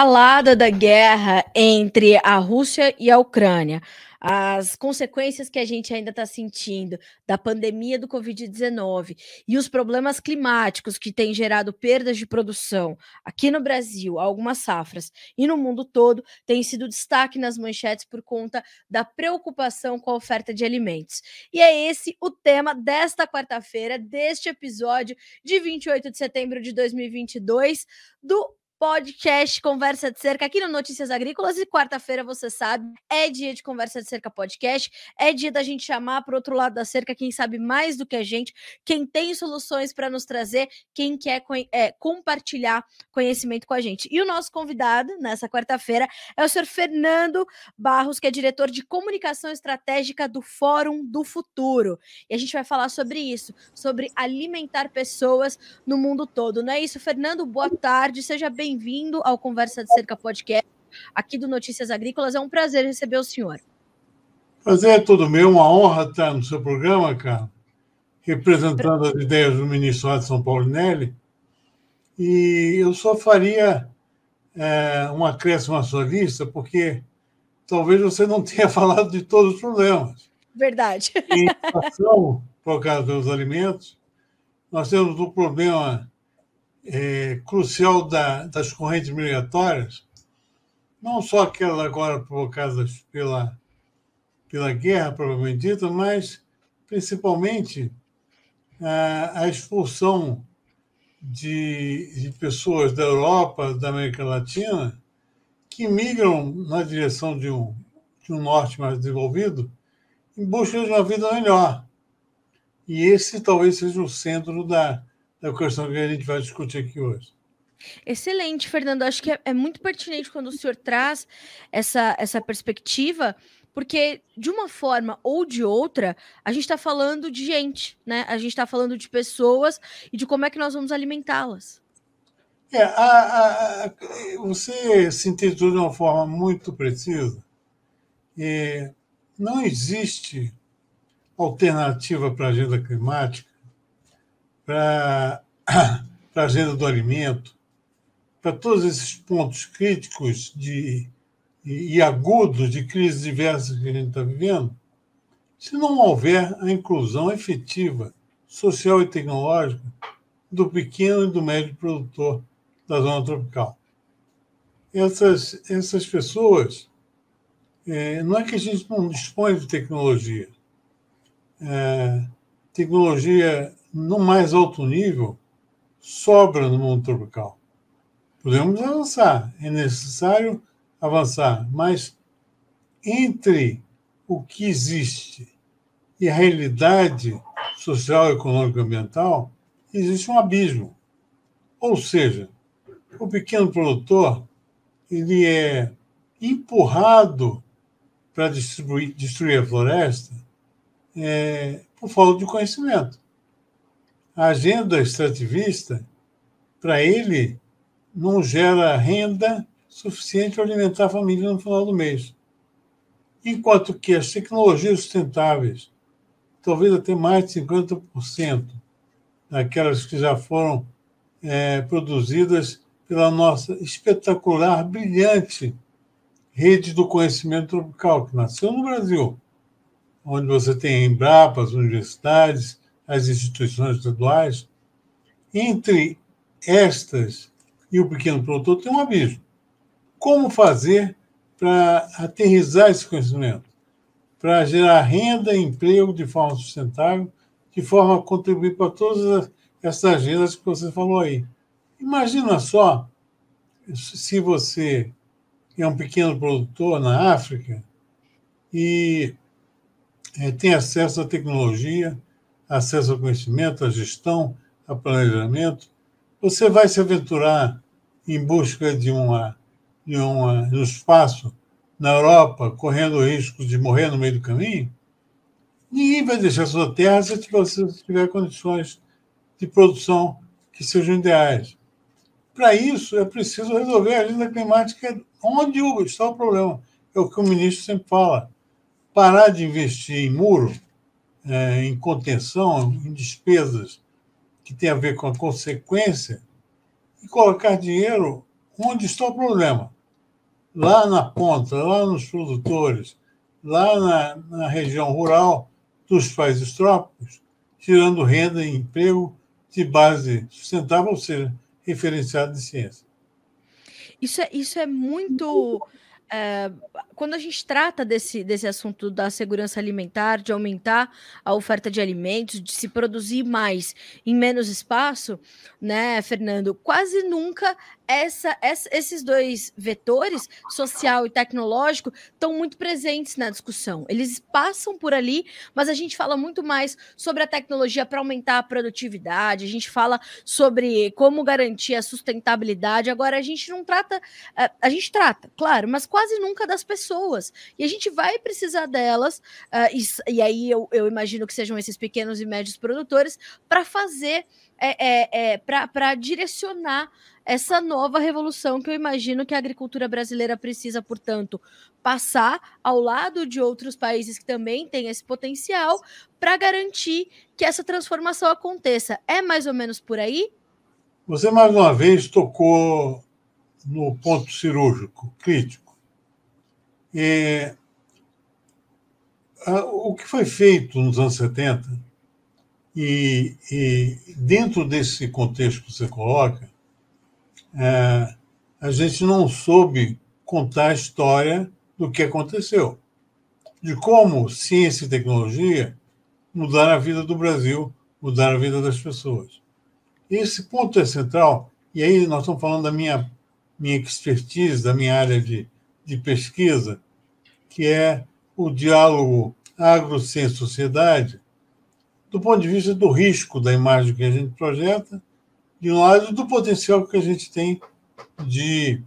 escalada da guerra entre a Rússia e a Ucrânia, as consequências que a gente ainda está sentindo da pandemia do Covid-19 e os problemas climáticos que têm gerado perdas de produção aqui no Brasil, algumas safras e no mundo todo, tem sido destaque nas manchetes por conta da preocupação com a oferta de alimentos. E é esse o tema desta quarta-feira, deste episódio de 28 de setembro de 2022 do podcast Conversa de Cerca aqui no Notícias Agrícolas. E quarta-feira, você sabe, é dia de Conversa de Cerca podcast. É dia da gente chamar para outro lado da cerca quem sabe mais do que a gente, quem tem soluções para nos trazer, quem quer é, compartilhar conhecimento com a gente. E o nosso convidado nessa quarta-feira é o senhor Fernando Barros, que é diretor de comunicação estratégica do Fórum do Futuro. E a gente vai falar sobre isso, sobre alimentar pessoas no mundo todo. Não é isso, Fernando? Boa tarde, seja bem bem-vindo ao Conversa de Cerca Podcast, aqui do Notícias Agrícolas. É um prazer receber o senhor. Prazer é todo meu, uma honra estar no seu programa, cara, representando as ideias do ministro Adson Paulinelli. E eu só faria é, um acréscimo à sua lista, porque talvez você não tenha falado de todos os problemas. Verdade. Em inflação, por causa dos alimentos, nós temos o problema crucial da, das correntes migratórias, não só aquelas agora provocadas pela, pela guerra, provavelmente dita, mas principalmente a, a expulsão de, de pessoas da Europa, da América Latina, que migram na direção de um, de um norte mais desenvolvido em busca de uma vida melhor. E esse talvez seja o centro da, da questão que a gente vai discutir aqui hoje. Excelente, Fernando. Acho que é, é, muito pertinente quando o senhor traz essa, essa perspectiva, porque de uma forma ou de outra, a gente está falando de gente, né? A gente está falando de pessoas e de como é que nós vamos alimentá-las. É, a, a, a, você sintetizou de uma forma muito precisa. É, não existe alternativa para a agenda climática para a agenda do alimento, para todos esses pontos críticos de, e, agudos de crises diversas que a gente está vivendo, se não houver a inclusão efetiva, social e tecnológica do pequeno e do médio produtor da zona tropical. Essas, essas pessoas, é, não é que a gente não dispõe de tecnologia. É, tecnologia no mais alto nível sobra no mundo tropical. Podemos avançar, é necessário avançar, mas entre o que existe e a realidade social, econômica ambiental, existe um abismo. Ou seja, o pequeno produtor ele é empurrado para destruir, destruir a floresta é, por falta de conhecimento a agenda extrativista, para ele, não gera renda suficiente para alimentar a família no final do mês. Enquanto que as tecnologias sustentáveis, talvez até mais de 50% daquelas que já foram é, produzidas pela nossa espetacular, brilhante rede do conhecimento tropical, que nasceu no Brasil, onde você tem Embrapa, as universidades, as instituições estaduais, entre estas e o pequeno produtor tem um abismo. Como fazer para aterrizar esse conhecimento? Para gerar renda e emprego de forma sustentável, de forma a contribuir para todas essas agendas que você falou aí. Imagina só se você é um pequeno produtor na África e é, tem acesso à tecnologia, acesso ao conhecimento, à gestão, a planejamento, você vai se aventurar em busca de, uma, de, uma, de um espaço na Europa, correndo o risco de morrer no meio do caminho? Ninguém vai deixar sua terra se você tiver condições de produção que sejam ideais. Para isso, é preciso resolver a agenda climática onde está o problema. É o que o ministro sempre fala. Parar de investir em muro é, em contenção, em despesas que tem a ver com a consequência, e colocar dinheiro onde está o problema? Lá na ponta, lá nos produtores, lá na, na região rural dos países trópicos, tirando renda e emprego de base sustentável, ou seja, referenciado de ciência. Isso é, isso é muito é, quando a gente trata desse, desse assunto da segurança alimentar, de aumentar a oferta de alimentos, de se produzir mais em menos espaço, né, Fernando? Quase nunca essa, essa, esses dois vetores, social e tecnológico, estão muito presentes na discussão. Eles passam por ali, mas a gente fala muito mais sobre a tecnologia para aumentar a produtividade, a gente fala sobre como garantir a sustentabilidade. Agora, a gente não trata, a, eh, a gente trata, claro, mas quase nunca das pessoas. E a gente vai precisar delas, uh, e, e, aí eu, eu imagino que sejam esses pequenos e médios produtores, para fazer é, é, é para direcionar essa nova revolução que eu imagino que a agricultura brasileira precisa, portanto, passar ao lado de outros países que também têm esse potencial para garantir que essa transformação aconteça. É mais ou menos por aí? Você mais uma vez tocou no ponto cirúrgico, crítico. O que foi feito nos anos 70 e, e dentro desse contexto que você coloca, é, a gente não soube contar a história do que aconteceu, de como ciência e tecnologia mudaram a vida do Brasil, mudaram a vida das pessoas. Esse ponto é central, e aí nós estamos falando da minha, minha expertise, da minha área de, de pesquisa, que é o diálogo agro-ciência-sociedade, do ponto de vista do risco da imagem que a gente projeta, de lado, do potencial que a gente tem de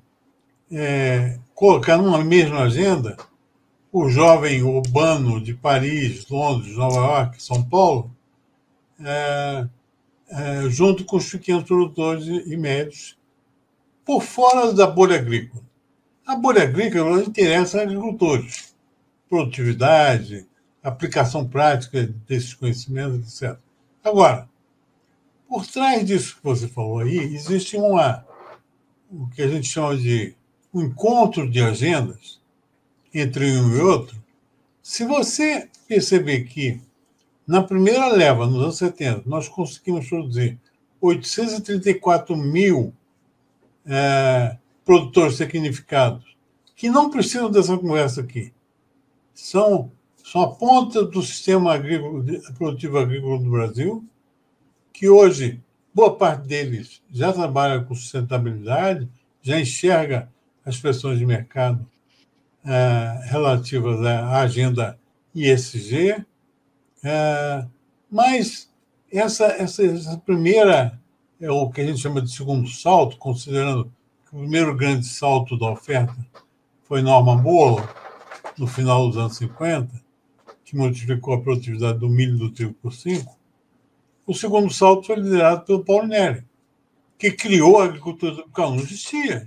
é, colocar numa mesma agenda o jovem urbano de Paris, Londres, Nova York, São Paulo, é, é, junto com os pequenos produtores e médios, por fora da bolha agrícola. A bolha agrícola interessa a agricultores. Produtividade, aplicação prática desses conhecimentos, etc. Agora, por trás disso que você falou aí, existe uma, o que a gente chama de um encontro de agendas entre um e outro. Se você perceber que na primeira leva, nos anos 70, nós conseguimos produzir 834 mil é, produtores tecnificados, que não precisam dessa conversa aqui. São são a ponta do sistema agrícola, produtivo agrícola do Brasil, que hoje boa parte deles já trabalha com sustentabilidade, já enxerga as pressões de mercado é, relativas à agenda ISG, é, mas essa, essa, essa, primeira, é o que a gente chama de segundo salto, considerando que o primeiro grande salto da oferta foi Norma Bolo, no final dos anos 50, que multiplicou a produtividade do milho e do trigo por cinco, o segundo salto foi liderado pelo Paulo Nery, que criou a agricultura tropical. Não existia.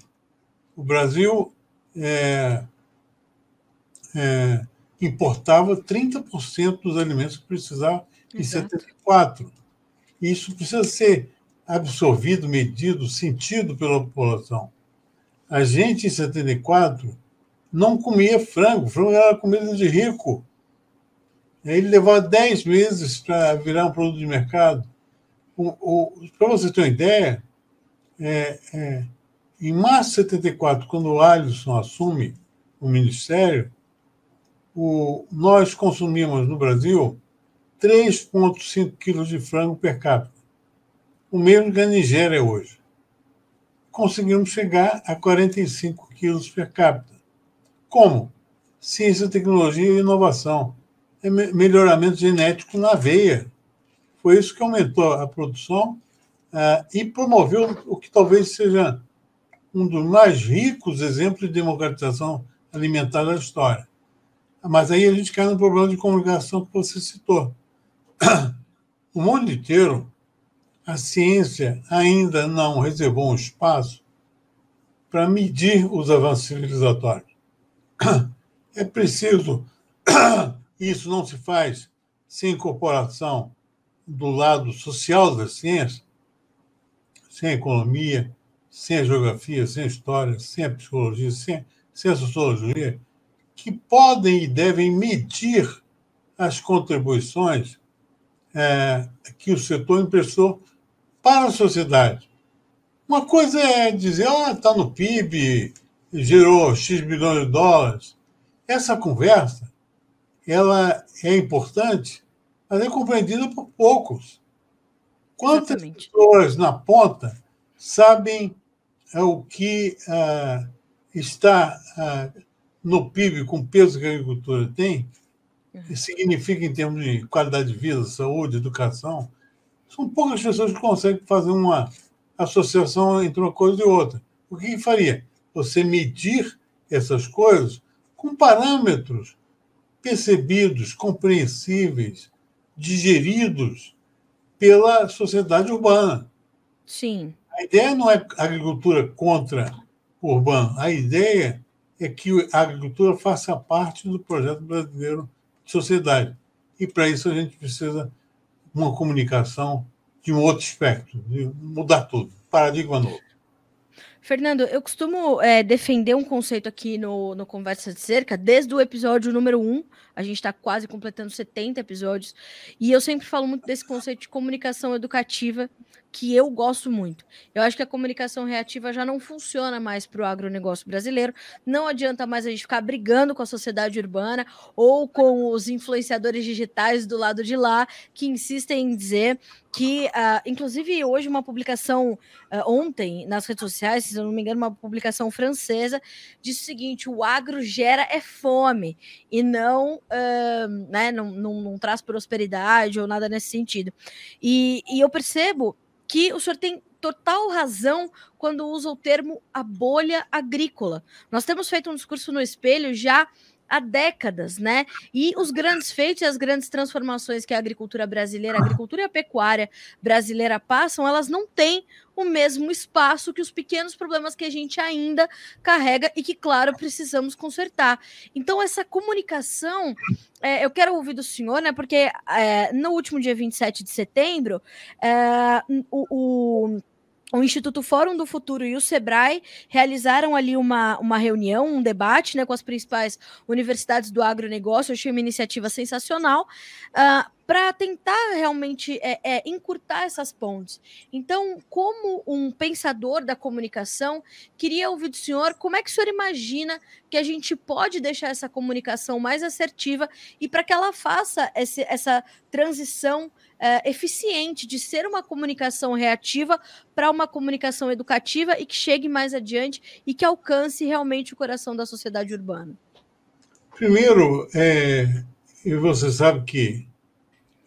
O Brasil é, é, importava 30% dos alimentos que precisava em Exato. 74. Isso precisa ser absorvido, medido, sentido pela população. A gente, em 74, não comia frango. Frango era comida de rico. Ele levou 10 meses para virar um produto de mercado. Para você ter uma ideia, é, é, em março de 74, quando o Alisson assume o ministério, o, nós consumimos no Brasil 3,5 quilos de frango per capita, o mesmo que a Nigéria hoje. Conseguimos chegar a 45 quilos per capita. Como? Ciência, tecnologia e inovação melhoramento genético na veia. Foi isso que aumentou a produção uh, e promoveu o que talvez seja um dos mais ricos exemplos de democratização alimentar da história. Mas aí a gente cai no problema de comunicação que você citou. O mundo inteiro, a ciência ainda não reservou um espaço para medir os avanços civilizatórios. É preciso isso não se faz sem incorporação do lado social da ciência, sem economia, sem a geografia, sem a história, sem a psicologia, sem, sem a sociologia, que podem e devem medir as contribuições é, que o setor emprestou para a sociedade. Uma coisa é dizer, ah, está no PIB, gerou X bilhões de dólares. Essa conversa ela é importante, mas é compreendida por poucos. Quantas Exatamente. pessoas na ponta sabem é, o que ah, está ah, no PIB com o peso que a agricultura tem, uhum. significa em termos de qualidade de vida, saúde, educação? São poucas pessoas que conseguem fazer uma associação entre uma coisa e outra. O que faria? Você medir essas coisas com parâmetros percebidos, compreensíveis, digeridos pela sociedade urbana. Sim. A ideia não é agricultura contra o urbano. A ideia é que a agricultura faça parte do projeto brasileiro de sociedade. E para isso a gente precisa de uma comunicação de um outro espectro, de mudar tudo, paradigma novo. Fernando, eu costumo é, defender um conceito aqui no, no Conversa de Cerca, desde o episódio número 1, a gente está quase completando 70 episódios, e eu sempre falo muito desse conceito de comunicação educativa, que eu gosto muito. Eu acho que a comunicação reativa já não funciona mais para o agronegócio brasileiro. Não adianta mais a gente ficar brigando com a sociedade urbana ou com os influenciadores digitais do lado de lá, que insistem em dizer que, uh, inclusive, hoje, uma publicação uh, ontem nas redes sociais, se eu não me engano, uma publicação francesa, disse o seguinte: o agro gera é fome e não, uh, né, não, não, não, traz prosperidade ou nada nesse sentido. E, e eu percebo que o senhor tem total razão quando usa o termo a bolha agrícola. Nós temos feito um discurso no espelho já há décadas, né? E os grandes feitos e as grandes transformações que a agricultura brasileira, a agricultura e a pecuária brasileira passam, elas não têm o mesmo espaço que os pequenos problemas que a gente ainda carrega e que, claro, precisamos consertar. Então, essa comunicação, é, eu quero ouvir do senhor, né? Porque é, no último dia 27 de setembro, é, o, o o Instituto Fórum do Futuro e o Sebrae realizaram ali uma, uma reunião, um debate né, com as principais universidades do agronegócio. Eu achei uma iniciativa sensacional uh, ah, para tentar realmente é, é, encurtar essas pontes. Então, como um pensador da comunicação, queria ouvir do senhor como é que o senhor imagina que a gente pode deixar essa comunicação mais assertiva e para que ela faça esse, essa transição é, eficiente de ser uma comunicação reativa para uma comunicação educativa e que chegue mais adiante e que alcance realmente o coração da sociedade urbana? Primeiro, é, e você sabe que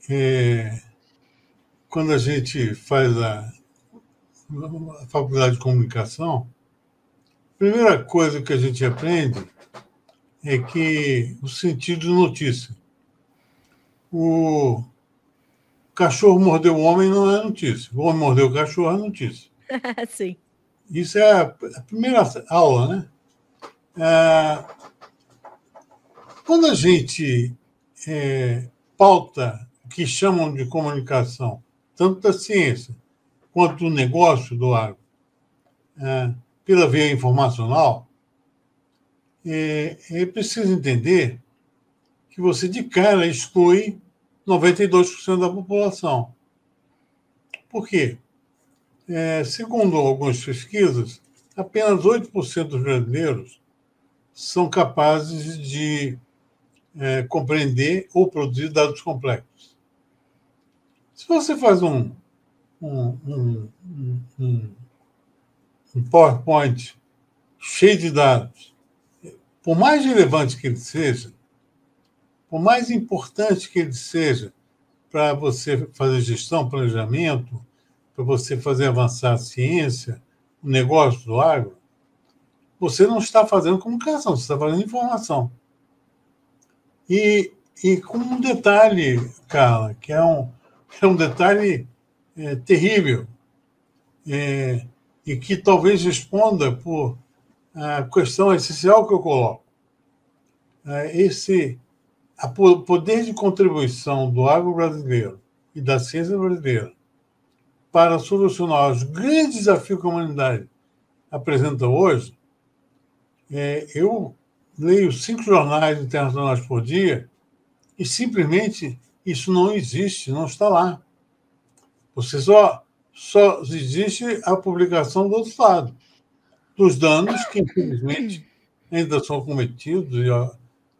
é, quando a gente faz a, a faculdade de comunicação, a primeira coisa que a gente aprende é que o sentido de notícia. O, cachorro mordeu o homem não é notícia. O homem mordeu o cachorro é notícia. Sim. Isso é a, primeira aula, né? É, quando a gente é, pauta o que chamam de comunicação, tanto da ciência quanto do negócio do agro, é, pela via informacional, é, é preciso entender que você de cara exclui 92% da população. Por quê? É, segundo algumas pesquisas, apenas 8% dos brasileiros são capazes de é, compreender ou produzir dados complexos. Se você faz um, um, um, um, um PowerPoint cheio de dados, por mais relevante que ele seja, por mais importante que ele seja para você fazer gestão, planejamento, para você fazer avançar a ciência, o negócio do agro, você não está fazendo comunicação, você está fazendo informação. E, e com um detalhe, Carla, que é um, é um detalhe é, terrível, é, e que talvez responda por a questão essencial que eu coloco. É, esse o poder de contribuição do agro brasileiro e da ciência brasileira para solucionar os grandes desafios que a humanidade apresenta hoje, é, eu leio cinco jornais internacionais por dia e simplesmente isso não existe, não está lá. Você só, só existe a publicação do outro lado, dos danos que, infelizmente, ainda são cometidos,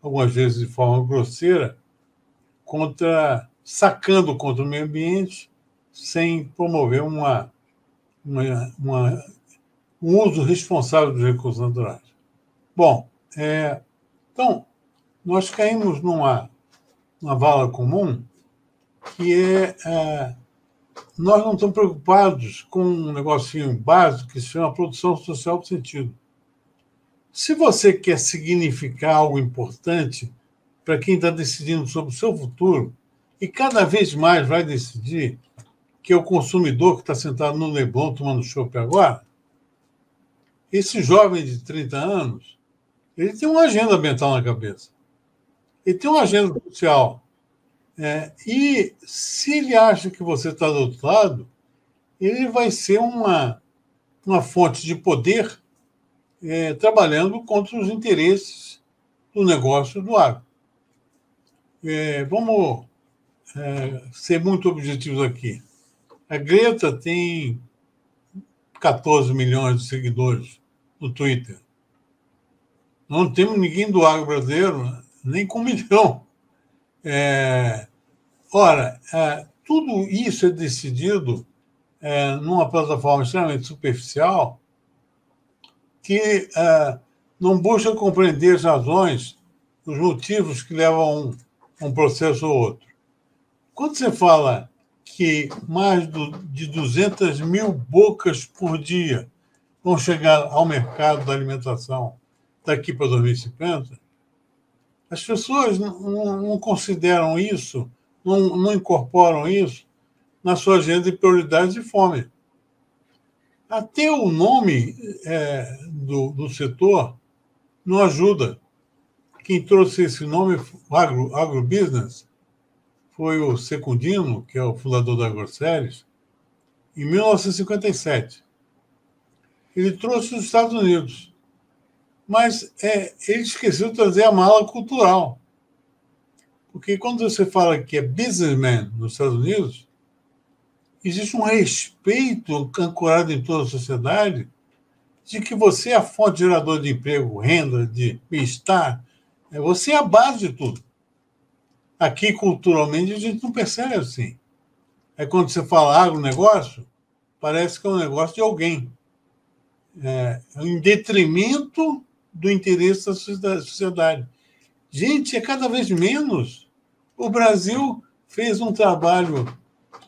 algumas vezes de forma grosseira, contra sacando contra o meio ambiente sem promover uma, uma, uma um uso responsável dos recursos naturais. Bom, é, então, nós caímos numa, numa vala comum que é, é, nós não estamos preocupados com um negocinho básico que se chama produção social do sentido. Se você quer significar algo importante para quem está decidindo sobre o seu futuro, e cada vez mais vai decidir que é o consumidor que está sentado no Leblon tomando chopp agora, esse jovem de 30 anos, ele tem uma agenda mental na cabeça. Ele tem uma agenda social. É, e se ele acha que você está do outro lado, ele vai ser uma, uma fonte de poder é, trabalhando contra os interesses do negócio do agro. É, vamos é, ser muito objetivos aqui. A Greta tem 14 milhões de seguidores no Twitter. Não temos ninguém do agro brasileiro, nem com um milhão. É, ora, é, tudo isso é decidido é, numa plataforma extremamente superficial que é, não busca compreender as razões, os motivos que levam um, um processo ou outro. Quando você fala que mais do, de 200 mil bocas por dia vão chegar ao mercado da alimentação daqui para 2050, as pessoas não, não consideram isso, não, não, incorporam isso na sua agenda de prioridades de fome. Até o nome é, do, do setor não ajuda. Quem trouxe esse nome, agro, agrobusiness, foi o Secundino, que é o fundador da Grosseries, em 1957. Ele trouxe os Estados Unidos. Mas é, ele esqueceu de trazer a mala cultural. Porque quando você fala que é businessman nos Estados Unidos, existe um respeito ancorado em toda a sociedade de que você é a fonte geradora de emprego, renda, de bem-estar. É, você é a base de tudo. Aqui, culturalmente, a gente não percebe assim. É quando você fala agronegócio, parece que é um negócio de alguém. É, é em detrimento do interesse da sociedade. Gente, é cada vez menos. O Brasil fez um trabalho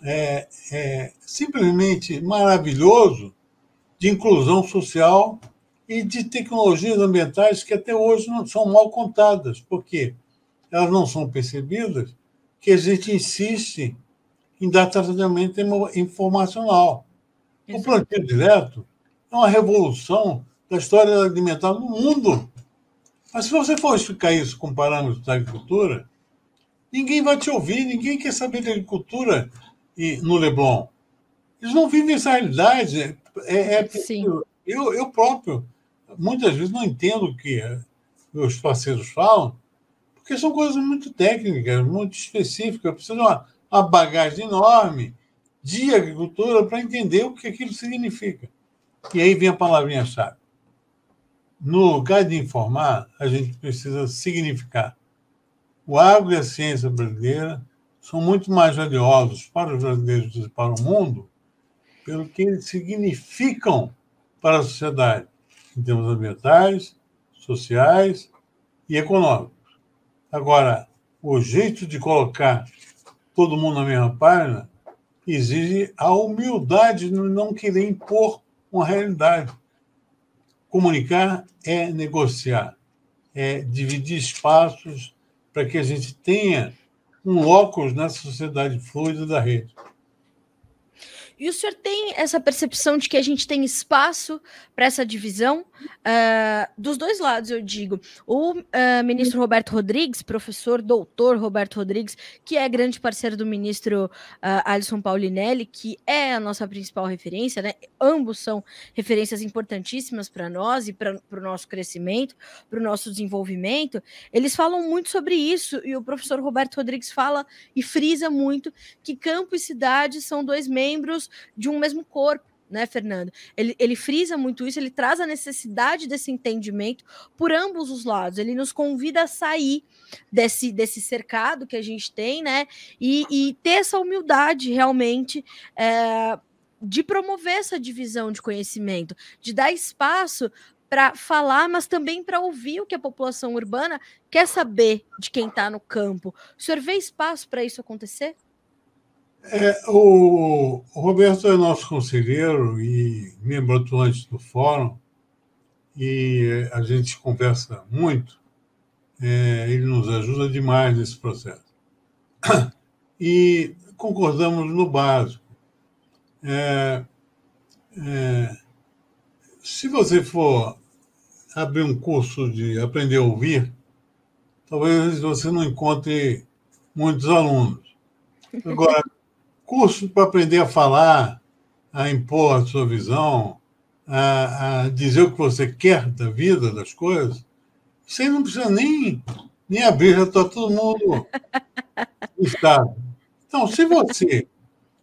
é, é, simplesmente maravilhoso de inclusão social e de tecnologias ambientais que até hoje não são mal contadas. Por quê? elas não são percebidas, que a gente insiste em dar tratamento informacional. O plantio direto é uma revolução da história alimentar no mundo. Mas se você for explicar isso com parâmetros da agricultura, ninguém vai te ouvir, ninguém quer saber de agricultura no Leblon. Eles não vivem essa realidade. É, é eu, eu próprio, muitas vezes, não entendo o que meus parceiros falam, porque são coisas muito técnicas, muito específicas. Precisa de uma, uma bagagem enorme de agricultura para entender o que aquilo significa. E aí vem a palavrinha-chave. No lugar de informar, a gente precisa significar. O agro e a ciência brasileira são muito mais valiosos para os brasileiros e para o mundo pelo que eles significam para a sociedade, em termos ambientais, sociais e econômicos. Agora, o jeito de colocar todo mundo na mesma página exige a humildade de não querer impor uma realidade. Comunicar é negociar, é dividir espaços para que a gente tenha um locus na sociedade fluida da rede. E o senhor tem essa percepção de que a gente tem espaço para essa divisão? Uh, dos dois lados, eu digo. O uh, ministro Roberto Rodrigues, professor doutor Roberto Rodrigues, que é grande parceiro do ministro uh, Alisson Paulinelli, que é a nossa principal referência, né? Ambos são referências importantíssimas para nós e para o nosso crescimento, para o nosso desenvolvimento. Eles falam muito sobre isso, e o professor Roberto Rodrigues fala e frisa muito que campo e cidade são dois membros de um mesmo corpo né, Fernando? Ele, ele frisa muito isso, ele traz a necessidade desse entendimento por ambos os lados. Ele nos convida a sair desse, desse cercado que a gente tem, né? E, e ter essa humildade realmente. É, de promover essa divisão de conhecimento, de dar espaço para falar, mas também para ouvir o que a população urbana quer saber de quem está no campo. O senhor vê espaço para isso acontecer? É, o Roberto é nosso conselheiro e membro atuante do fórum, e a gente conversa muito. É, ele nos ajuda demais nesse processo. E concordamos no básico. É, é, se você for abrir um curso de aprender a ouvir, talvez você não encontre muitos alunos. Agora, curso para aprender a falar, a impor a sua visão, a, a, dizer o que você quer da vida, das coisas, você não precisa nem, nem abrir, já está todo mundo estado. Então, se você.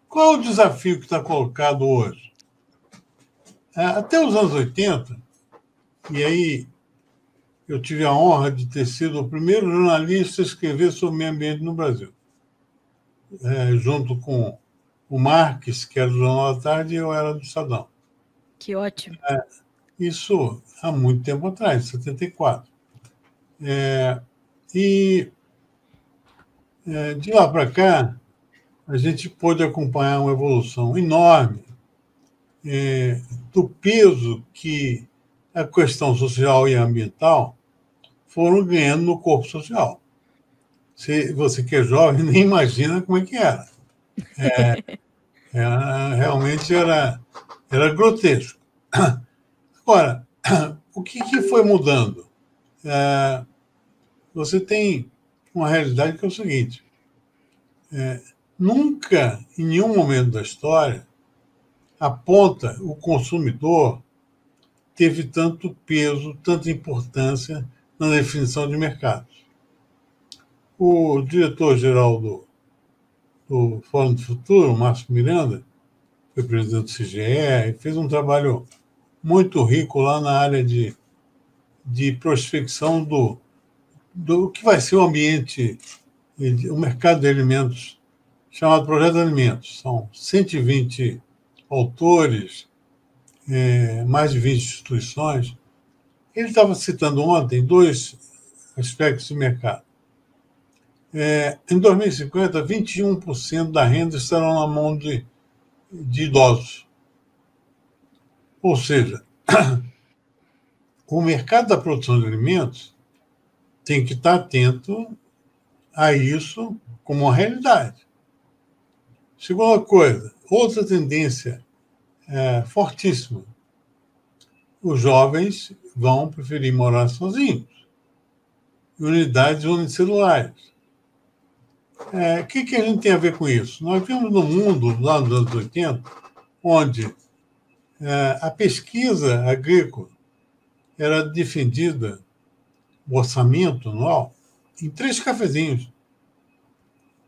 Qual é o desafio que está colocado hoje? É, até os anos 80, e aí eu tive a honra de ter sido o primeiro jornalista a escrever sobre o meio ambiente no Brasil é, junto com o Marques, que era do Jornal da Tarde, e eu era do Estadão. Que ótimo. É, isso há muito tempo atrás, 74. É, e é, de lá para cá, a gente pôde acompanhar uma evolução enorme é, do peso que a questão social e ambiental foram ganhando no corpo social. Se você que é jovem nem imagina como é que era. É, é, realmente era, era grotesco. Agora, o que, que foi mudando? É, você tem uma realidade que é o seguinte: é, nunca, em nenhum momento da história, a ponta, o consumidor, teve tanto peso, tanta importância na definição de mercados o diretor-geral do, do Fórum do Futuro, Márcio Miranda, foi presidente do CGE, fez um trabalho muito rico lá na área de, de prospecção do, do que vai ser o ambiente, o mercado de alimentos, chamado Projeto de Alimentos. São 120 autores, é, mais de 20 instituições. Ele estava citando ontem dois aspectos de mercado. É, em 2050, 21% da renda estará na mão de, de idosos. Ou seja, o mercado da produção de alimentos tem que estar atento a isso como uma realidade. Segunda coisa, outra tendência é, fortíssima: os jovens vão preferir morar sozinhos, em unidades unicelulares. É, o que, que a gente tem a ver com isso? Nós vimos no mundo, lá nos anos 80, onde é, a pesquisa agrícola era defendida, o orçamento anual, em três cafezinhos.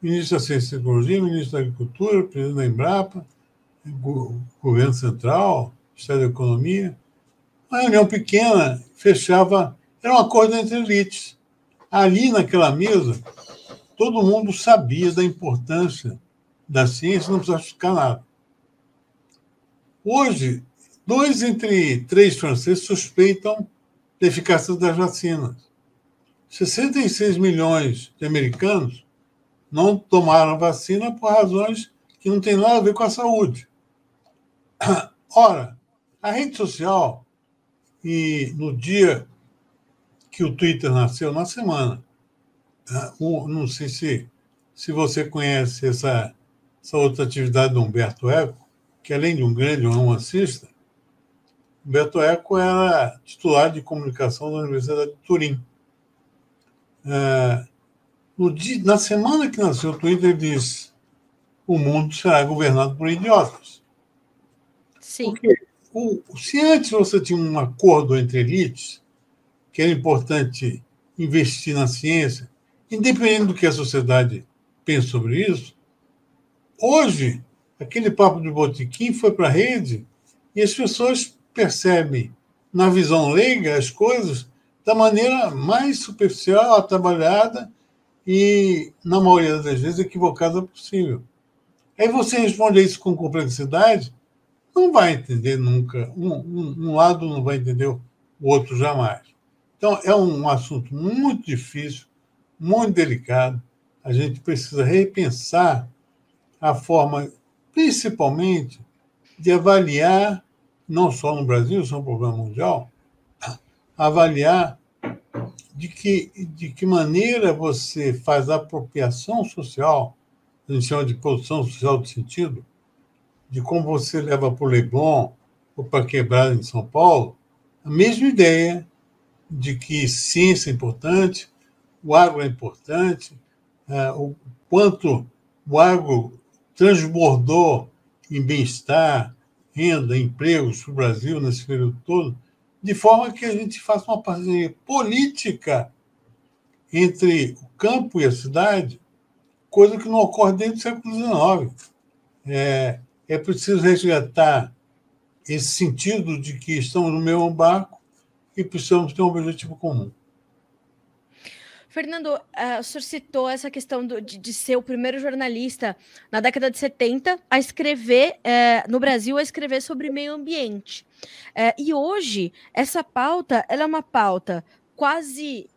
Ministro da Ciência e Tecnologia, ministro da Agricultura, presidente da Embrapa, governo central, Ministério da Economia. Uma reunião pequena fechava, era um acordo entre elites. Ali naquela mesa todo mundo sabia da importância da ciência, não precisava explicar nada. Hoje, dois entre três franceses suspeitam da eficácia das vacinas. 66 milhões de americanos não tomaram vacina por razões que não têm nada a ver com a saúde. Ora, a rede social, e no dia que o Twitter nasceu, na semana, um, não sei se, se você conhece essa, essa outra atividade do Humberto Eco, que além de um grande romancista, Beto Eco era titular de comunicação da Universidade de Turim. É, dia, na semana que nasceu o Twitter, ele disse: o mundo será governado por idiotas. Sim. Porque o, se antes você tinha um acordo entre elites, que era importante investir na ciência, independente do que a sociedade pensa sobre isso, hoje, aquele papo de botiquim foi para a rede e as pessoas percebem, na visão leiga, as coisas da maneira mais superficial, atabalhada e, na maioria das vezes, equivocada possível. Aí você responde isso com complexidade, não vai entender nunca. Um, um, um lado não vai entender o outro jamais. Então, é um assunto muito difícil, muito delicado. A gente precisa repensar a forma, principalmente, de avaliar, não só no Brasil, isso é um problema mundial, avaliar de que, de que maneira você faz a apropriação social, a gente chama de produção social de sentido, de como você leva para o Leblon ou para Quebrada em São Paulo, a mesma ideia de que ciência é importante, o agro é importante, é, o quanto o agro transbordou em bem-estar, renda, empregos para o Brasil nesse período todo, de forma que a gente faça uma parceria política entre o campo e a cidade, coisa que não ocorre desde o século XIX. É, é preciso resgatar esse sentido de que estamos no mesmo barco e precisamos ter um objetivo comum. Fernando, uh, o senhor citou essa questão do, de, de, ser o primeiro jornalista na década de 70 a escrever, uh, no Brasil, a escrever sobre meio ambiente. Uh, e hoje, essa pauta ela é uma pauta quase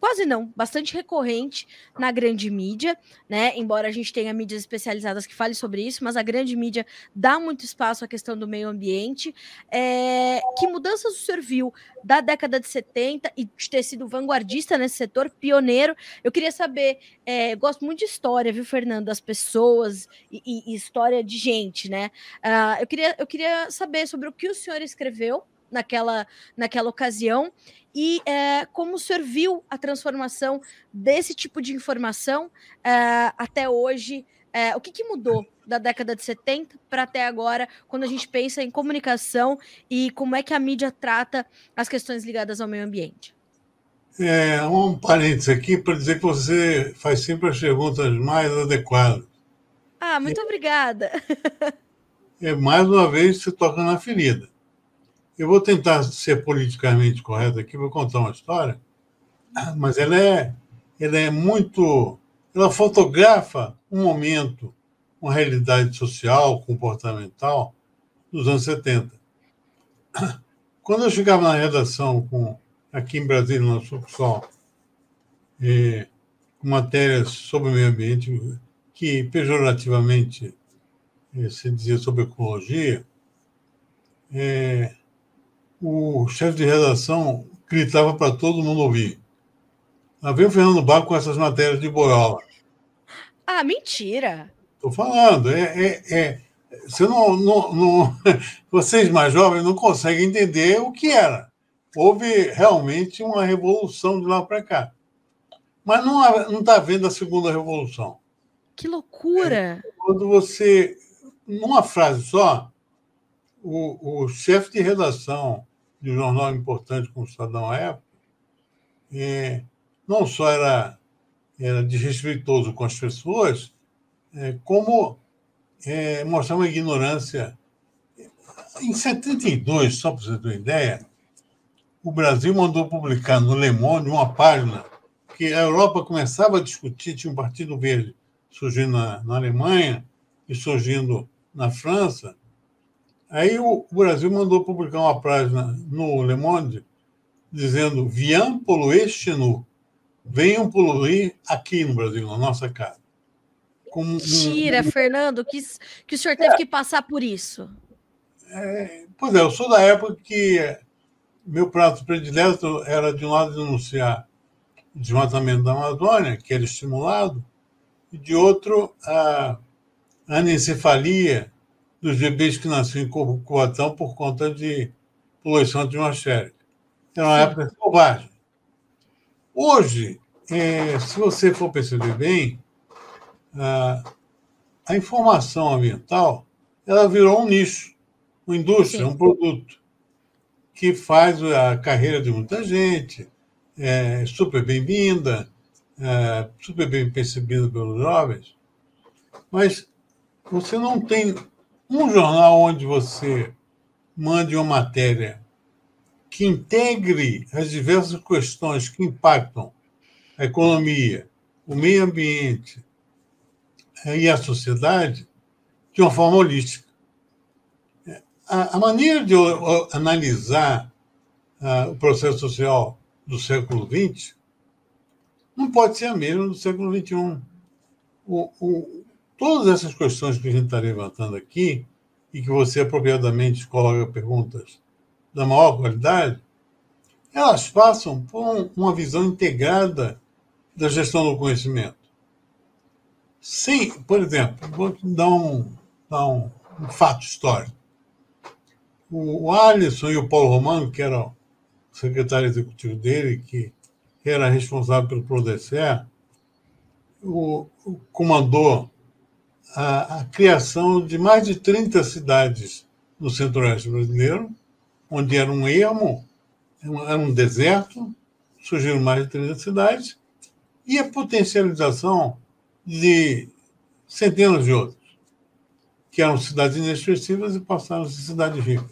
quase não, bastante recorrente na grande mídia, né? Embora a gente tenha mídias especializadas que falem sobre isso, mas a grande mídia dá muito espaço à questão do meio ambiente. É, que mudanças o senhor viu da década de 70 e de ter sido vanguardista nesse setor, pioneiro? Eu queria saber, é, gosto muito de história, viu, Fernando? Das pessoas e, e, história de gente, né? Uh, eu, queria, eu queria saber sobre o que o senhor escreveu naquela, naquela ocasião e é, como serviu a transformação desse tipo de informação é, até hoje. É, o que, que, mudou da década de 70 para até agora, quando a gente pensa em comunicação e como é que a mídia trata as questões ligadas ao meio ambiente? É, um parênteses aqui para dizer que você faz sempre as perguntas mais adequadas. Ah, muito obrigada. É, mais uma vez, você toca na ferida. Eu vou tentar ser politicamente correto aqui, vou contar uma história, mas ela é, ela é muito. Ela fotografa um momento, uma realidade social, comportamental dos anos 70. Quando eu chegava na redação, com, aqui em Brasília, no Subsol, é, com matérias sobre o meio ambiente, que pejorativamente é, se dizia sobre ecologia, é, o chefe de redação gritava para todo mundo ouvir. Lá vem o Fernando Barco com essas matérias de boiola. Ah, mentira! Estou falando, é, é, é, você não, não, não, vocês mais jovens não conseguem entender o que era. Houve realmente uma revolução de lá para cá. Mas não está havendo a segunda revolução. Que loucura! É, quando você, numa frase só, o, o chefe de redação de um jornal importante como o Estadão à época, é, não só era, era desrespeitoso com as pessoas, é, como é, mostrava uma ignorância. Em 72, só para você ter uma ideia, o Brasil mandou publicar no Le Monde uma página que a Europa começava a discutir, tinha um Partido Verde surgindo na, na Alemanha e surgindo na França, Aí o Brasil mandou publicar uma página no Le Monde dizendo: poluer chez nous. Venham poluir aqui no Brasil, na nossa casa. Como Mentira. Fernando, que, que o senhor teve é. que passar por isso. É, pois é, eu sou da época que meu prato predileto era, de um lado, denunciar o desmatamento da Amazônia, que era estimulado, e de outro, a anencefalia dos bebês que nasciam em incubação por conta de poluição atmosférica. Era uma Sim. época selvagem. Hoje, é, se você for perceber bem, a, a informação ambiental ela virou um nicho, uma indústria, Sim. um produto que faz a carreira de muita gente, é super bem-vinda, é super bem percebida pelos jovens, mas você não tem um jornal onde você mande uma matéria que integre as diversas questões que impactam a economia, o meio ambiente e a sociedade de uma forma holística. A, maneira de analisar o processo social do século XX não pode ser a mesma do século XXI. O, todas essas questões que a gente está levantando aqui, e que você apropriadamente coloca perguntas da maior qualidade, elas passam por uma visão integrada da gestão do conhecimento. Sim, por exemplo, vou dar um, dar um, um fato histórico. O Alisson e o Paulo Romano, que era o secretário executivo dele, que era responsável pelo Prodecer, o, o comandou a, a, criação de mais de 30 cidades no centro-oeste brasileiro, onde era um ermo, era um deserto, surgiram mais de 30 cidades, e a potencialização de centenas de outras, que eram cidades inexpressivas e passaram a ser cidades ricas.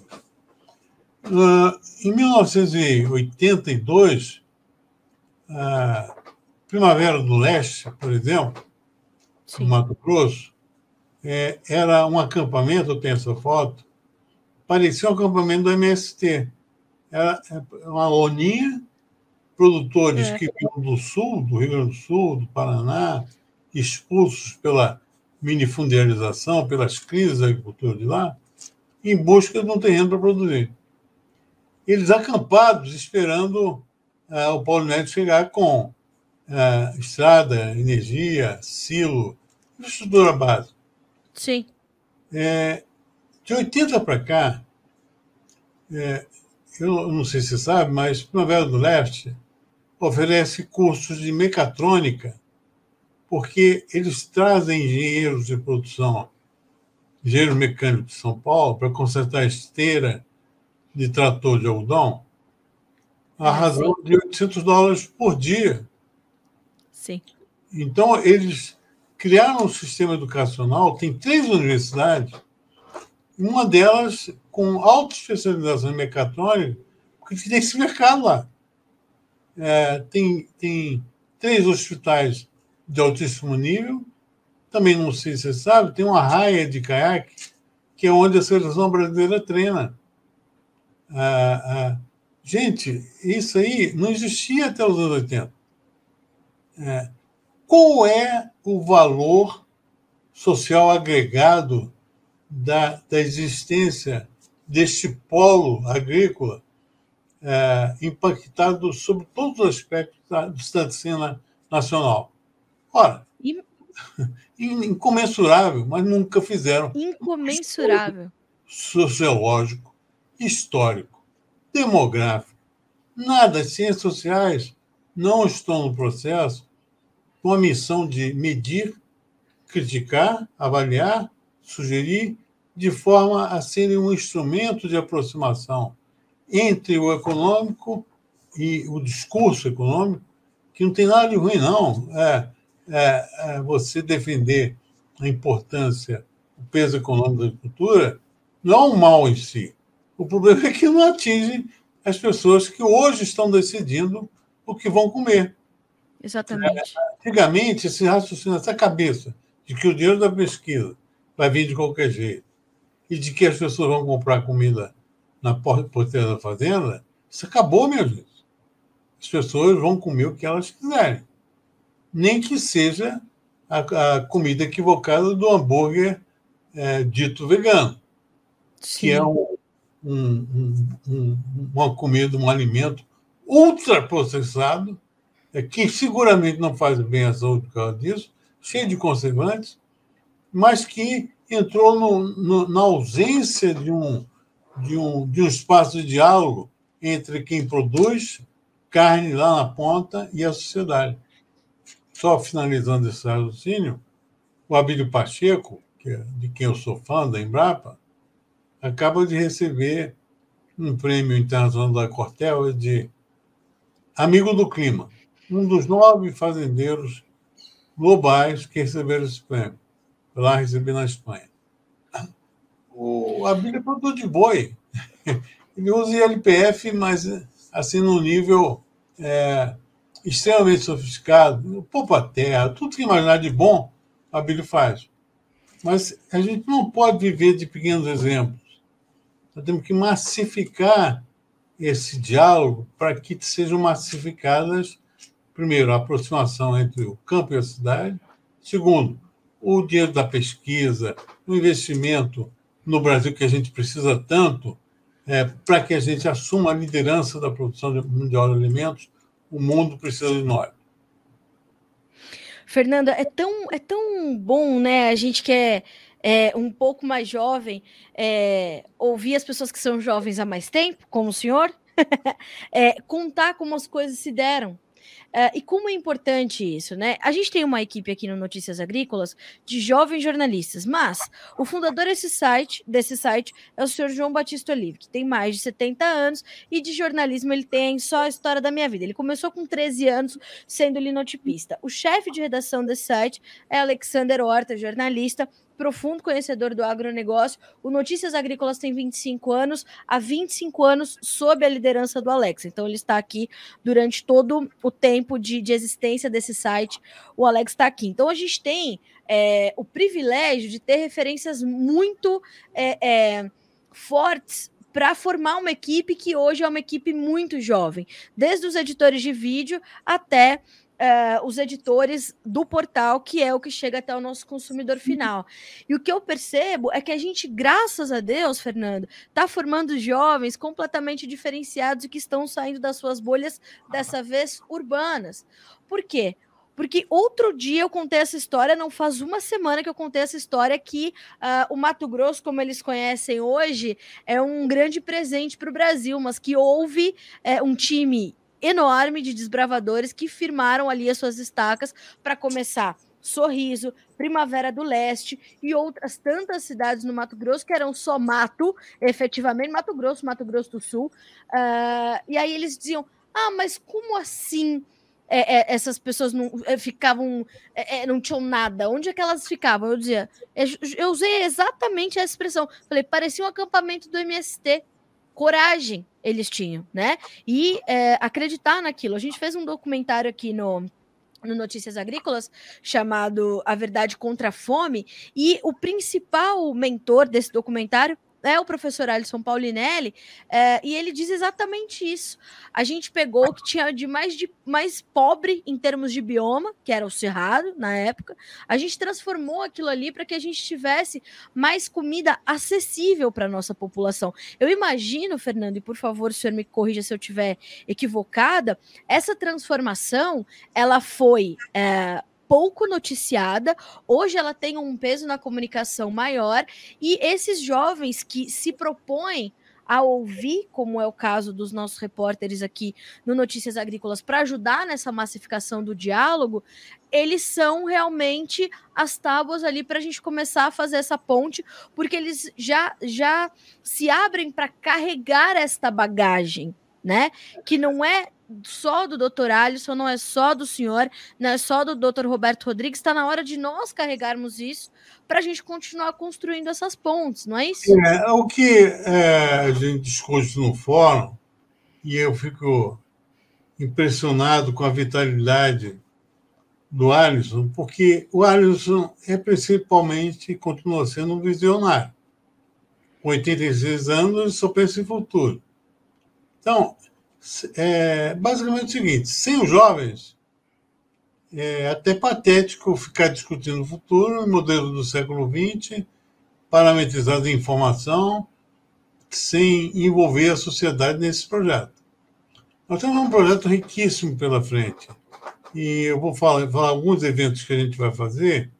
Uh, em 1982, a Primavera do Leste, por exemplo, Sim. no Mato Grosso, é, era um acampamento, eu tenho essa foto, parecia um acampamento do MST. Era é, uma loninha, produtores é. que vinham do Sul, do Rio Grande do Sul, do Paraná, expulsos pela minifundialização, pelas crises da agricultura de lá, em busca de um terreno para produzir. Eles acampados, esperando uh, o Paulo Neto chegar com uh, estrada, energia, silo, infraestrutura básica. Sim. É, de 80 para cá, é, eu não sei se você sabe, mas Primavera do Leste oferece cursos de mecatrônica porque eles trazem engenheiros de produção, engenheiros mecânicos de São Paulo, para consertar esteira de trator de algodão, a razão de 800 dólares por dia. Sim. Então, eles criaram um sistema educacional, tem três universidades, uma delas com alta especialização em mecatrônica, porque tem esse mercado lá. É, tem, tem três hospitais de altíssimo nível. Também não sei se você sabe, tem uma raia de caiaque, que é onde a seleção brasileira treina. Ah, gente, isso aí não existia até os anos 80. É, qual é o valor social agregado da, da existência deste polo agrícola é, impactado sobre todos os aspectos da, de cena nacional? Ora, incomensurável, mas nunca fizeram. Incomensurável. Sociológico, histórico, demográfico, nada. As ciências sociais não estão no processo com a missão de medir, criticar, avaliar, sugerir, de forma a serem um instrumento de aproximação entre o econômico e o discurso econômico, que não tem nada de ruim, não. É, é, é, você defender a importância, o peso econômico da agricultura, não é um mal em si. O problema é que não atinge as pessoas que hoje estão decidindo o que vão comer. Exatamente. Antigamente, esse raciocínio, essa cabeça de que o dinheiro da pesquisa vai vir de qualquer jeito e de que as pessoas vão comprar comida na porteira da fazenda, isso acabou, meu gente. As pessoas vão comer o que elas quiserem nem que seja a, a comida equivocada do hambúrguer é, dito vegano, Sim. que é um, um, um, uma comida, um alimento ultraprocessado, que seguramente não faz bem à saúde por causa disso, cheio de conservantes, mas que entrou no, no, na ausência de um, de, um, de um espaço de diálogo entre quem produz carne lá na ponta e a sociedade. Só finalizando esse raciocínio, o Abílio Pacheco, que é de quem eu sou fã, da Embrapa, acaba de receber um prêmio internacional da Cortel de Amigo do Clima, um dos nove fazendeiros globais que receberam esse prêmio. Lá recebi na Espanha. O Abílio é produtor de boi. Ele usa ILPF, mas assim num nível é, extremamente sofisticado. Poupa terra, tudo que imaginar de bom, o Abílio faz. Mas a gente não pode viver de pequenos exemplos. Nós temos que massificar esse diálogo para que sejam massificadas, primeiro, a aproximação entre o campo e a cidade, segundo, o dinheiro da pesquisa, o investimento no Brasil que a gente precisa tanto é, para que a gente assuma a liderança da produção mundial de alimentos, o mundo precisa de nós. Fernanda, é tão, é tão bom, né? A gente que é, é um pouco mais jovem, é, ouvir as pessoas que são jovens há mais tempo, como o senhor, é, contar como as coisas se deram. Uh, e como é importante isso, né? A gente tem uma equipe aqui no Notícias Agrícolas de jovens jornalistas, mas o fundador desse site, desse site é o senhor João Batista Olive, que tem mais de 70 anos e de jornalismo ele tem só a história da minha vida. Ele começou com 13 anos sendo linotipista. O chefe de redação desse site é Alexander Horta, jornalista, profundo conhecedor do agronegócio. O Notícias Agrícolas tem 25 anos, há 25 anos sob a liderança do Alex. Então, ele está aqui durante todo o tempo de, de existência desse site. O Alex está aqui. Então, a gente tem é, o privilégio de ter referências muito é, é, fortes para formar uma equipe que hoje é uma equipe muito jovem, desde os editores de vídeo até uh, os editores do portal, que é o que chega até o nosso consumidor final. E o que eu percebo é que a gente, graças a Deus, Fernando, está formando jovens completamente diferenciados e que estão saindo das suas bolhas, dessa vez urbanas. Por quê? Porque outro dia eu contei essa história, não faz uma semana que eu contei essa história que uh, o Mato Grosso, como eles conhecem hoje, é um grande presente para o Brasil, mas que houve é, um time enorme de desbravadores que firmaram ali as suas estacas para começar Sorriso, Primavera do Leste e outras tantas cidades no Mato Grosso que eram só mato, efetivamente, Mato Grosso, Mato Grosso do Sul. Uh, e aí eles diziam: ah, mas como assim? É, é, essas pessoas não é, ficavam, é, é, não tinham nada. Onde é que elas ficavam? Eu dizia, eu usei exatamente essa expressão. Falei, parecia um acampamento do MST coragem eles tinham, né? E é, acreditar naquilo. A gente fez um documentário aqui no, no Notícias Agrícolas chamado A Verdade contra a Fome, e o principal mentor desse documentário é o professor Alisson Paulinelli, é, e ele diz exatamente isso. A gente pegou o que tinha de mais, de mais pobre em termos de bioma, que era o Cerrado na época, a gente transformou aquilo ali para que a gente tivesse mais comida acessível para a nossa população. Eu imagino, Fernando, e por favor, o senhor me corrija se eu estiver equivocada, essa transformação ela foi. É, pouco noticiada, hoje ela tem um peso na comunicação maior, e esses jovens que se propõem a ouvir, como é o caso dos nossos repórteres aqui no Notícias Agrícolas, para ajudar nessa massificação do diálogo, eles são realmente as tábuas ali para a gente começar a fazer essa ponte, porque eles já, já se abrem para carregar esta bagagem, né? Que não é só do doutor Alisson, não é só do senhor, não é só do doutor Roberto Rodrigues, está na hora de nós carregarmos isso para a gente continuar construindo essas pontes, não é isso? É, o que é, a gente discute no fórum, e eu fico impressionado com a vitalidade do Alisson, porque o Alisson é principalmente, continua sendo um visionário. Com 86 anos, só pensa em futuro. Então, é basicamente o seguinte: sem os jovens, é até patético ficar discutindo o futuro, o modelo do século XX, parametrizado em informação, sem envolver a sociedade nesse projeto. Nós temos um projeto riquíssimo pela frente. E eu vou falar, falar alguns eventos que a gente vai fazer.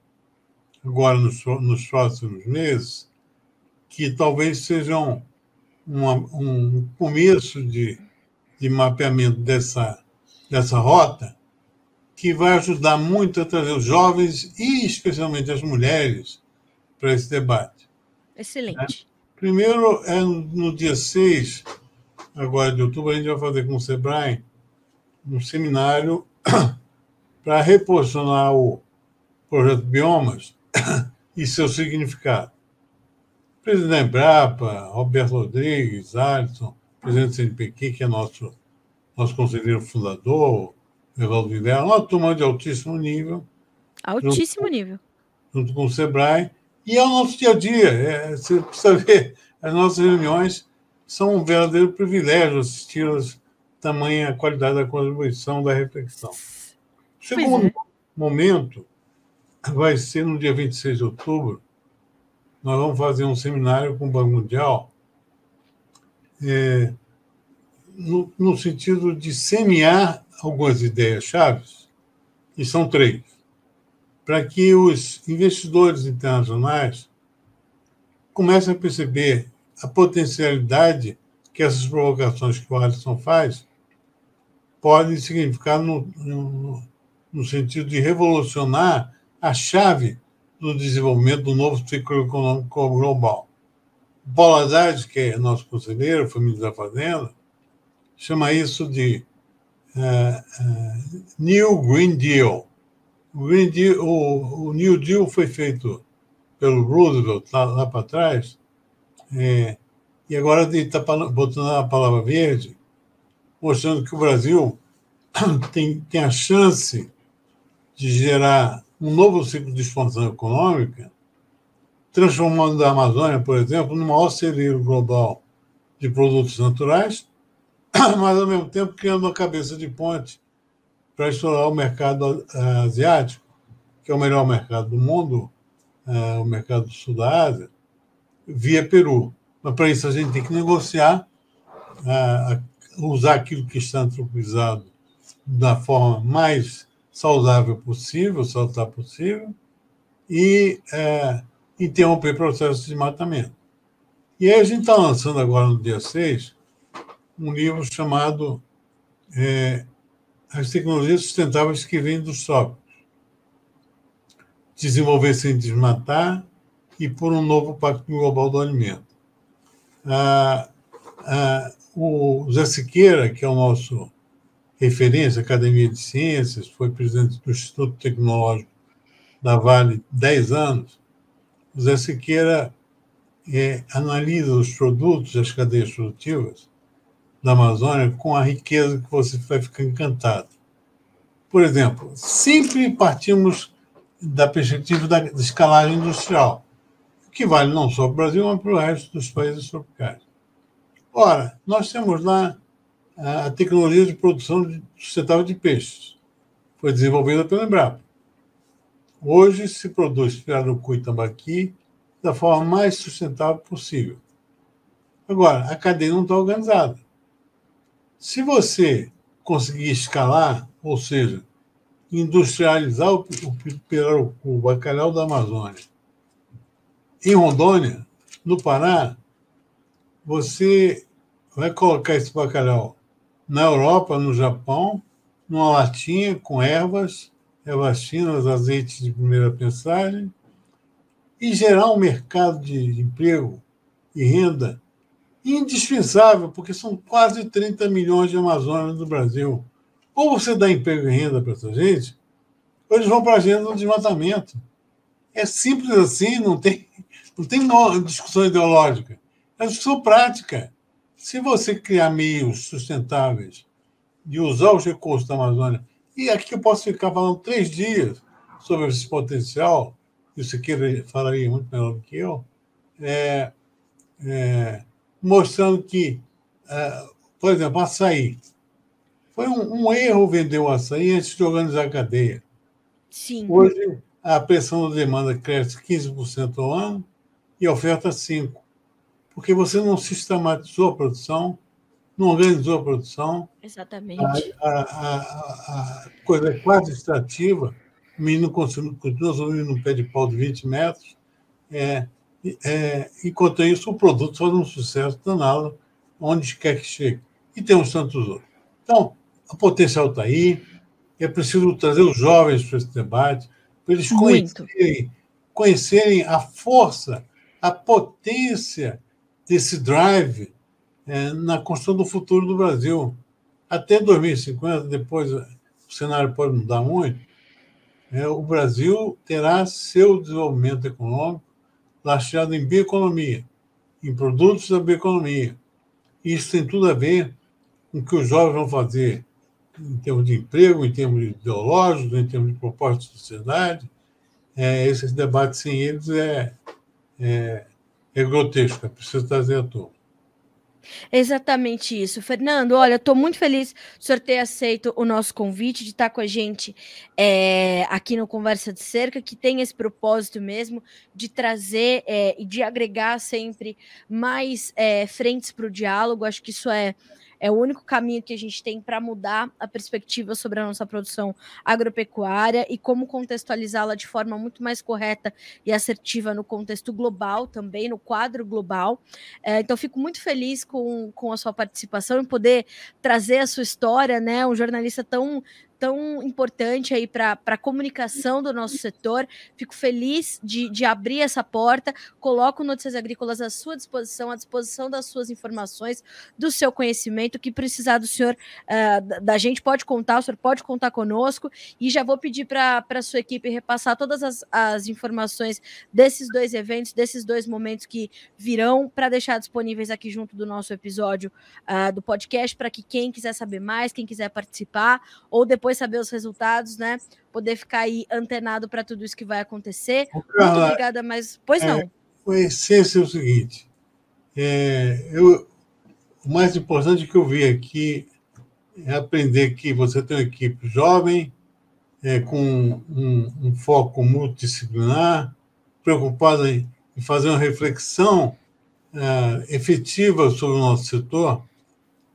agora nos, nos próximos meses, que talvez sejam uma, um começo de, de mapeamento dessa, dessa rota, que vai ajudar muito a trazer os jovens e especialmente as mulheres para esse debate. Excelente. Né? Primeiro, é no dia 6 agora de outubro, a gente vai fazer com o SEBRAE um seminário para reposicionar o projeto Biomas e seu significado. O presidente da Embrapa, Roberto Rodrigues, Alisson, presidente do CNPq, que é nosso, nosso conselheiro fundador, Evaldo Vilela, uma turma de altíssimo nível. Altíssimo junto, nível. Junto com o SEBRAE. E é o nosso dia a dia. É, você precisa ver as nossas reuniões são um verdadeiro privilégio assisti-las, tamanha qualidade da contribuição, da reflexão. O segundo é. momento vai ser no dia 26 de outubro. Nós vamos fazer um seminário com o Banco Mundial é, no, no sentido de semear algumas ideias chaves, e são três, para que os investidores internacionais comecem a perceber a potencialidade que essas provocações que o Alisson faz podem significar no, no, no sentido de revolucionar a chave do desenvolvimento do novo ciclo econômico global. Paulo Haddad, que é nosso conselheiro, família da Fazenda, chama isso de uh, uh, New Green Deal. O, Green Deal o, o, New Deal foi feito pelo Roosevelt lá, lá para trás, é, e agora ele está botando a palavra verde, mostrando que o Brasil tem, tem a chance de gerar um novo ciclo de expansão econômica, transformando a Amazônia, por exemplo, no maior celeiro global de produtos naturais, mas, ao mesmo tempo, criando uma cabeça de ponte para explorar o mercado eh, asiático, que é o melhor mercado do mundo, eh, o mercado do sul da Ásia, via Peru. Mas para isso a gente tem que negociar, usar aquilo que está antropizado da forma mais saudável possível, saudável possível, e interromper processos de matamento. E aí a gente está lançando agora, no dia 6, um livro chamado é, As Tecnologias Sustentáveis que Vêm dos Trópicos. Desenvolver sem desmatar, e por um novo Pacto Global do Alimento. Ah, ah, o Zé Siqueira, que é o nosso referência, Academia de Ciências, foi presidente do Instituto Tecnológico da Vale 10 anos. O Zé Siqueira é, analisa os produtos, as cadeias produtivas da Amazônia com a riqueza que você vai ficar encantado. Por exemplo, sempre partimos da perspectiva da escalagem industrial que vale não só para o Brasil, mas para o resto dos países tropicais. Ora, nós temos lá a tecnologia de produção sustentável de peixes. Foi desenvolvida pela Embrapa. Hoje se produz pirarucu e tambaqui da forma mais sustentável possível. Agora, a cadeia não está organizada. Se você conseguir escalar, ou seja, industrializar o pirarucu, o bacalhau da Amazônia, em Rondônia, no Pará, você vai colocar esse bacalhau na Europa, no Japão, numa latinha com ervas, ervas finas, azeites de primeira pensagem, e gerar um mercado de emprego e renda indispensável, porque são quase 30 milhões de amazônios no Brasil. Ou você dá emprego e renda para essa gente, ou eles vão para a agenda do desmatamento. É simples assim, não tem não tem discussão ideológica, é discussão prática. Se você criar meios sustentáveis de usar os recursos da Amazônia, e aqui eu posso ficar falando três dias sobre esse potencial, e você queira falaria muito melhor do que eu, é, é, mostrando que, é, por exemplo, açaí. Foi um, um, erro vender o açaí antes de organizar a cadeia. Sim. Hoje, a pressão da demanda cresce 15% ao ano, e oferta 5. Porque você não sistematizou a produção, não organizou a produção. Exatamente. A, a, a, a coisa é quase extrativa, o menino continua, subindo um pé de pau de 20 metros, é, é, enquanto isso o produto faz um sucesso danado onde quer que chegue. E temos tantos outros. Então, o potencial está aí, é preciso trazer os jovens para esse debate, para eles conhecerem, conhecerem a força, a potência desse drive é, na construção do futuro do Brasil. Até 2050, depois o cenário pode mudar muito, é, o Brasil terá seu desenvolvimento econômico lastreado em bioeconomia, em produtos da bioeconomia. Isso tem tudo a ver com o que os jovens vão fazer em termos de emprego, em termos ideológicos, em termos de propostas de sociedade. É, esse debate sem eles é, é, é grotesco, é preciso trazer à tona. Exatamente isso. Fernando, olha, estou muito feliz de senhor ter aceito o nosso convite, de estar com a gente é, aqui no Conversa de Cerca, que tem esse propósito mesmo de trazer é, e de agregar sempre mais é, frentes para o diálogo. Acho que isso é é o único caminho que a gente tem para mudar a perspectiva sobre a nossa produção agropecuária e como contextualizá-la de forma muito mais correta e assertiva no contexto global, também no quadro global. É, então, fico muito feliz com, com a sua participação e poder trazer a sua história, né? Um jornalista tão tão importante aí para a comunicação do nosso setor. Fico feliz de, de abrir essa porta. Coloco Notícias Agrícolas à sua disposição, à disposição das suas informações, do seu conhecimento. que precisar do senhor, uh, da gente, pode contar, o senhor pode contar conosco. E já vou pedir para a sua equipe repassar todas as, as informações desses dois eventos, desses dois momentos que virão, para deixar disponíveis aqui junto do nosso episódio uh, do podcast, para que quem quiser saber mais, quem quiser participar, ou depois depois saber os resultados, né? Poder ficar aí antenado para tudo isso que vai acontecer. Carla, Muito obrigada, mas. Pois é, não. A essência é o seguinte: é, eu, o mais importante que eu vi aqui é aprender que você tem uma equipe jovem, é, com um, um foco multidisciplinar, preocupada em, em fazer uma reflexão é, efetiva sobre o nosso setor,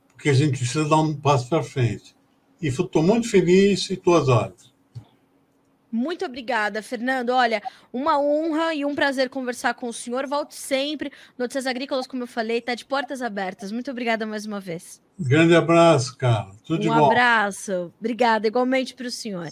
porque a gente precisa dar um passo para frente. E estou muito feliz e tuas horas. Muito obrigada, Fernando. Olha, uma honra e um prazer conversar com o senhor. Volte sempre. Notícias Agrícolas, como eu falei, está de portas abertas. Muito obrigada mais uma vez. Grande abraço, cara. Tudo um de bom. Um abraço. Obrigada, igualmente para o senhor.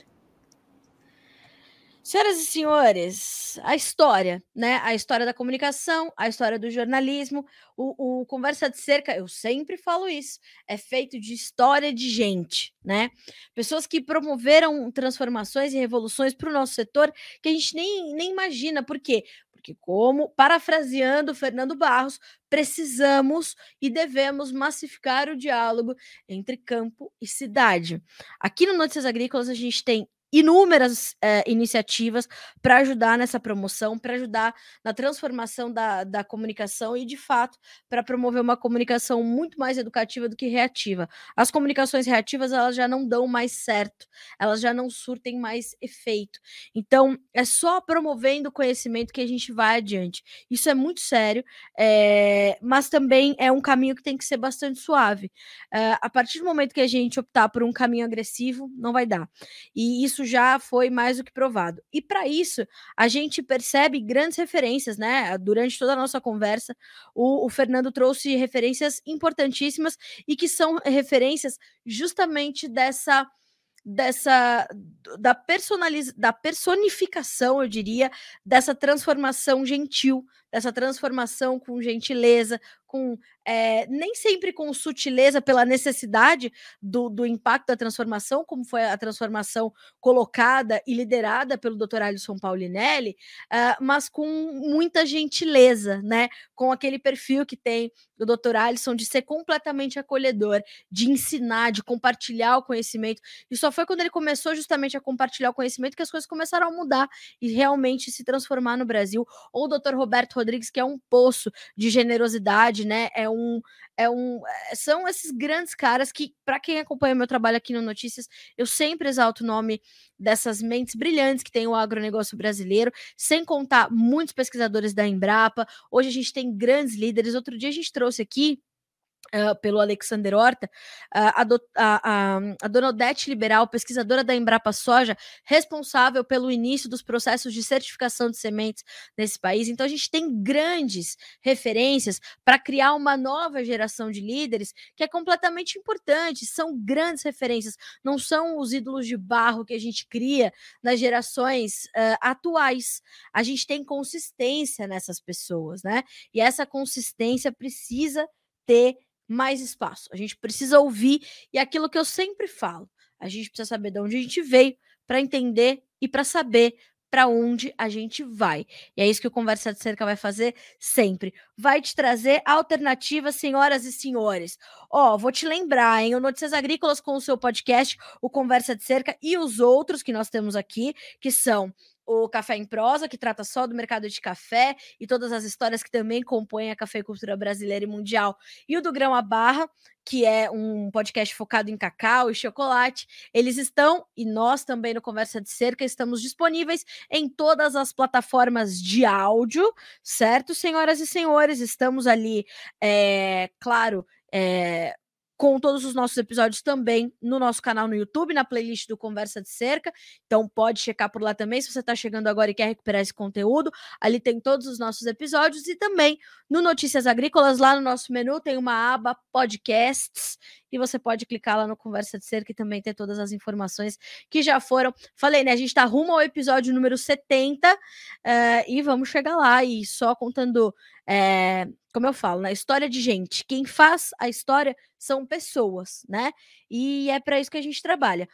Senhoras e senhores, a história, né? A história da comunicação, a história do jornalismo, o, o, Conversa de Cerca, eu sempre falo isso, é feito de história de gente, né? Pessoas que promoveram transformações e revoluções para o nosso setor que a gente nem, nem imagina. Por quê? Porque, como, parafraseando Fernando Barros, precisamos e devemos massificar o diálogo entre campo e cidade. Aqui no Notícias Agrícolas, a gente tem inúmeras é, iniciativas para ajudar nessa promoção, para ajudar na transformação da, da comunicação e, de fato, para promover uma comunicação muito mais educativa do que reativa. As comunicações reativas elas já não dão mais certo, elas já não surtem mais efeito. Então, é só promovendo o conhecimento que a gente vai adiante. Isso é muito sério, é, mas também é um caminho que tem que ser bastante suave. É, a partir do momento que a gente optar por um caminho agressivo, não vai dar. E isso isso já foi mais do que provado. E para isso, a gente percebe grandes referências, né? Durante toda a nossa conversa, o, o Fernando trouxe referências importantíssimas e que são referências justamente dessa dessa da personaliz, da personificação, eu diria, dessa transformação gentil, dessa transformação com gentileza, com é, nem sempre com sutileza pela necessidade do, do impacto da transformação, como foi a transformação colocada e liderada pelo Dr. Alisson Paulinelli, uh, mas com muita gentileza, né? Com aquele perfil que tem o Dr. Alisson de ser completamente acolhedor, de ensinar, de compartilhar o conhecimento. E só foi quando ele começou justamente a compartilhar o conhecimento que as coisas começaram a mudar e realmente se transformar no Brasil. Ou o Dr. Roberto Rodrigues, que é um poço de generosidade né? É um, é um, eh, são esses grandes caras que, para quem acompanha meu trabalho aqui no Notícias, eu sempre exalto o nome dessas mentes brilhantes que tem o agronegócio brasileiro, sem contar muitos pesquisadores da Embrapa. Hoje a gente tem grandes líderes. Outro dia a gente trouxe aqui Uh, pelo Alexander Horta, uh, a, do, a, dona Odete Liberal, pesquisadora da Embrapa Soja, responsável pelo início dos processos de certificação de sementes nesse país. Então, a gente tem grandes referências para criar uma nova geração de líderes que é completamente importante. São grandes referências, não são os ídolos de barro que a gente cria nas gerações uh, atuais. A gente tem consistência nessas pessoas, né? E essa consistência precisa ter mais espaço. A gente precisa ouvir e é aquilo que eu sempre falo, a gente precisa saber de onde a gente veio para entender e para saber para onde a gente vai. E é isso que o Conversa de Cerca vai fazer sempre. Vai te trazer alternativas, senhoras e senhores. Ó, vou te lembrar, hein? O Notícias Agrícolas com o seu podcast, o Conversa de Cerca e os outros que nós temos aqui, que são o Café em Prosa, que trata só do mercado de café e todas as histórias que também compõem a cafeicultura brasileira e mundial, e o do Grão a Barra, que é um podcast focado em cacau e chocolate. Eles estão, e nós também no Conversa de Cerca, estamos disponíveis em todas as plataformas de áudio, certo, senhoras e senhores? Estamos ali, é, claro, é, com todos os nossos episódios também no nosso canal no YouTube, na playlist do Conversa de Cerca. Então pode checar por lá também se você está chegando agora e quer recuperar esse conteúdo. Ali tem todos os nossos episódios e também no Notícias Agrícolas, lá no nosso menu, tem uma aba podcasts e você pode clicar lá no Conversa de Cerca e também ter todas as informações que já foram. Falei, né? A gente está rumo ao episódio número 70 uh, eh, e vamos chegar lá e só contando. É, como eu falo, na né, história de gente, quem faz a história são pessoas, né? E é para isso que a gente trabalha.